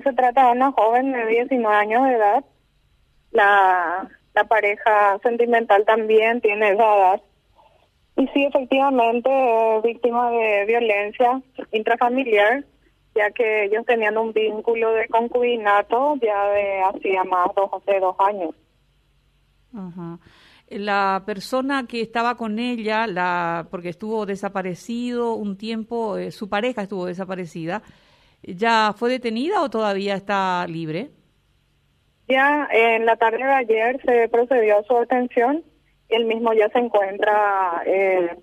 Se trata de una joven de 19 años de edad. La, la pareja sentimental también tiene esa edad. Y sí, efectivamente, víctima de violencia intrafamiliar, ya que ellos tenían un vínculo de concubinato ya de hacía más de dos años. Ajá. La persona que estaba con ella, la porque estuvo desaparecido un tiempo, eh, su pareja estuvo desaparecida, ¿ya fue detenida o todavía está libre? Ya en la tarde de ayer se procedió a su detención él mismo ya se encuentra eh,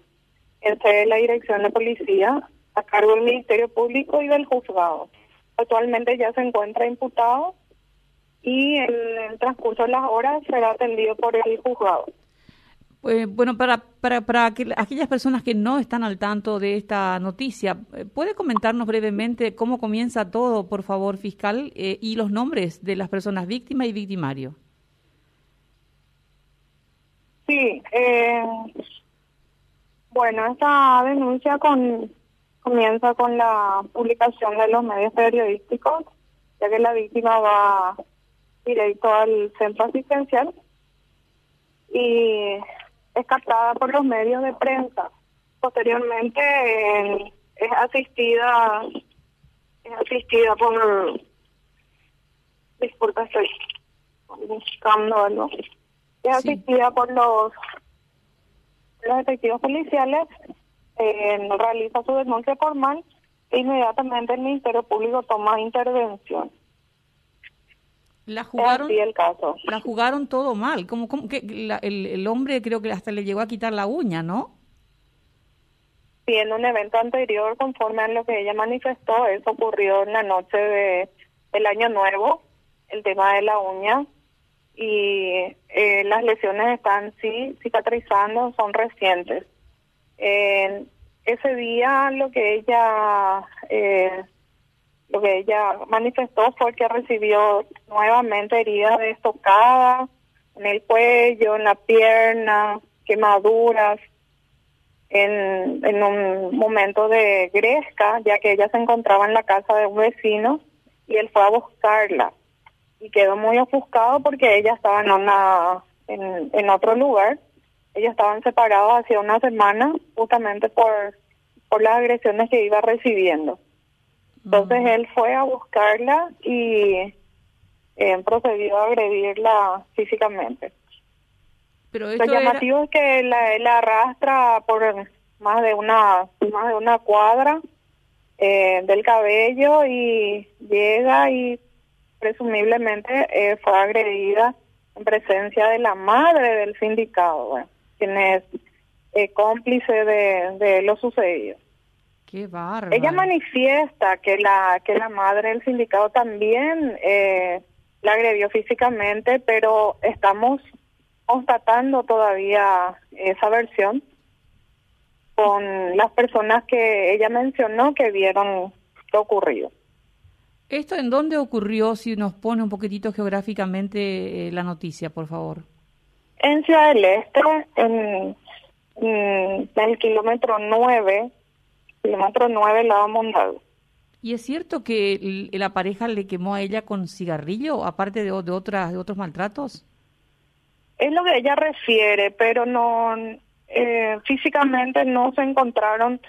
en la dirección de policía a cargo del Ministerio Público y del juzgado. Actualmente ya se encuentra imputado y en el transcurso de las horas será atendido por el juzgado. Pues, bueno, para, para, para aquellas personas que no están al tanto de esta noticia, eh, ¿puede comentarnos brevemente cómo comienza todo, por favor, fiscal, eh, y los nombres de las personas víctimas y victimario? Sí, eh, bueno, esta denuncia con, comienza con la publicación de los medios periodísticos, ya que la víctima va directo al centro asistencial y es captada por los medios de prensa. Posteriormente eh, es asistida es asistida por disculpa estoy buscando algo es asistida por los, los efectivos policiales, eh, realiza su denuncia formal e inmediatamente el Ministerio Público toma intervención. La jugaron, el caso. la jugaron todo mal. Como, como que el, el hombre creo que hasta le llegó a quitar la uña, ¿no? Sí, en un evento anterior, conforme a lo que ella manifestó, eso ocurrió en la noche de del año nuevo, el tema de la uña y eh, las lesiones están sí cicatrizando, son recientes. ese día lo que ella eh, lo que ella manifestó fue que recibió nuevamente heridas de estocada en el cuello, en la pierna, quemaduras, en, en un momento de gresca, ya que ella se encontraba en la casa de un vecino y él fue a buscarla y quedó muy ofuscado porque ella estaba en una en, otro lugar. Ellos estaban separados hacía una semana justamente por por las agresiones que iba recibiendo. Entonces él fue a buscarla y eh, procedió a agredirla físicamente. Pero Lo llamativo es que la, la, arrastra por más de una más de una cuadra eh, del cabello y llega y presumiblemente eh, fue agredida en presencia de la madre del sindicato, quien es eh, cómplice de, de, lo sucedido. Qué bárbaro. Ella manifiesta que la que la madre del sindicato también eh, la agredió físicamente, pero estamos constatando todavía esa versión con las personas que ella mencionó que vieron lo ocurrido. ¿Esto en dónde ocurrió? Si nos pone un poquitito geográficamente eh, la noticia, por favor. En Ciudad del Este, en, el kilómetro 9, kilómetro 9, lado Mondado. ¿Y es cierto que la pareja le quemó a ella con cigarrillo, aparte de, de, otras, de otros maltratos? Es lo que ella refiere, pero no eh, físicamente no se encontraron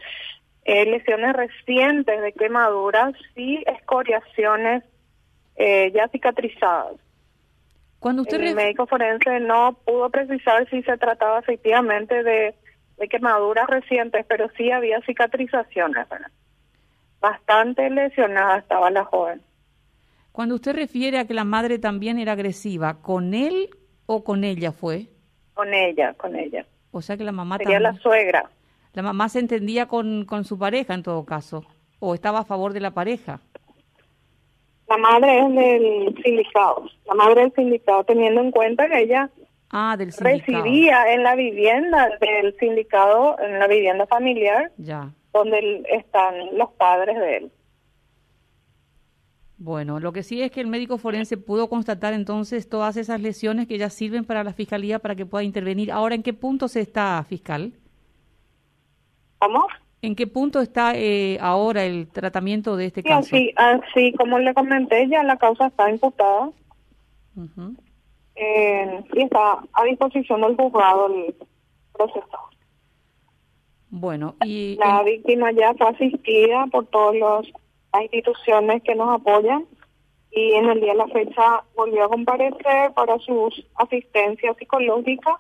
eh, lesiones recientes de quemaduras y escoriaciones eh, ya cicatrizadas. Cuando usted el médico forense no pudo precisar si se trataba efectivamente de, quemaduras recientes, pero sí había cicatrizaciones. Bastante lesionada estaba la joven. Cuando usted refiere a que la madre también era agresiva, ¿con él o con ella fue? Con ella, con ella. O sea que la mamá Sería la suegra. La mamá se entendía con, con su pareja en todo caso, o estaba a favor de la pareja. La madre es del sindicato, la madre del sindicato, teniendo en cuenta que ella ah, del residía en la vivienda del sindicato, en la vivienda familiar, ya. Donde están los padres de él. Bueno, lo que sí es que el médico forense pudo constatar entonces todas esas lesiones que ya sirven para la fiscalía para que pueda intervenir. Ahora, ¿en qué punto se está, fiscal? ¿Cómo? ¿En qué punto está eh, ahora el tratamiento de este Sí, caso? así, así como le comenté, ya la causa está imputada eh, y está a disposición del juzgado el proceso. Bueno, y La víctima ya fue asistida por todas las instituciones que nos apoyan y en el día de la fecha volvió a comparecer para sus asistencias psicológicas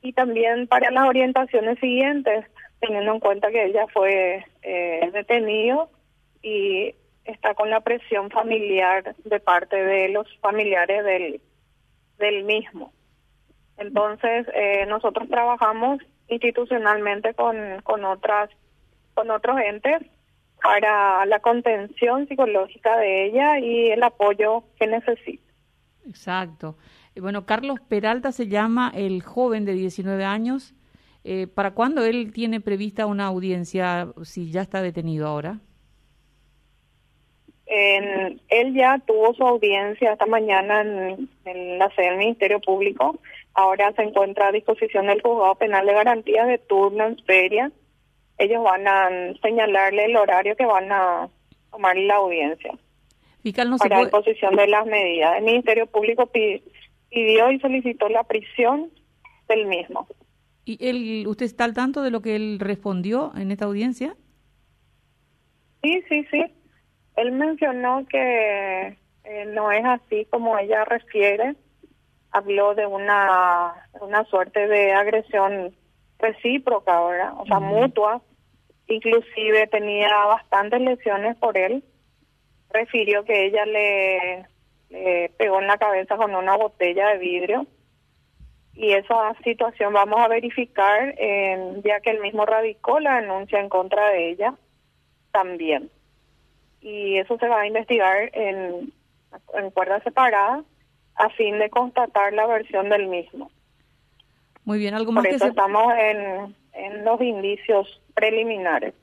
y también para las orientaciones siguientes, teniendo en cuenta que ella fue eh, detenido y está con la presión familiar de parte de los familiares del, del mismo. Entonces, eh, nosotros trabajamos institucionalmente con, con otras con otros entes para la contención psicológica de ella y el apoyo que necesita. exacto. Eh, Bueno, Carlos Peralta se llama el joven de 19 años. Eh, ¿Para cuándo él tiene prevista una audiencia si ya está detenido ahora? En- él ya tuvo su audiencia esta mañana en, en la sede del Ministerio Público. Ahora se encuentra a disposición del juzgado penal de garantías de turno en feria. Ellos van a señalarle el horario que van a tomar la audiencia no se para puede... disposición de las medidas. El Ministerio Público pi- pidió y solicitó la prisión del mismo. ¿Y él, usted está al tanto de lo que él respondió en esta audiencia? Sí, sí, sí. Él mencionó que eh, no es así como ella refiere. Habló de una, una suerte de agresión recíproca, ¿verdad? O sea, mutua. Inclusive tenía bastantes lesiones por él. Refirió que ella le, le pegó en la cabeza con una botella de vidrio. Y esa situación vamos a verificar, eh, ya que él mismo radicó la denuncia en contra de ella también. Y eso se va a investigar en, en cuerda separada a fin de constatar la versión del mismo. Muy bien, algo más Por que eso se... estamos en, en los indicios preliminares.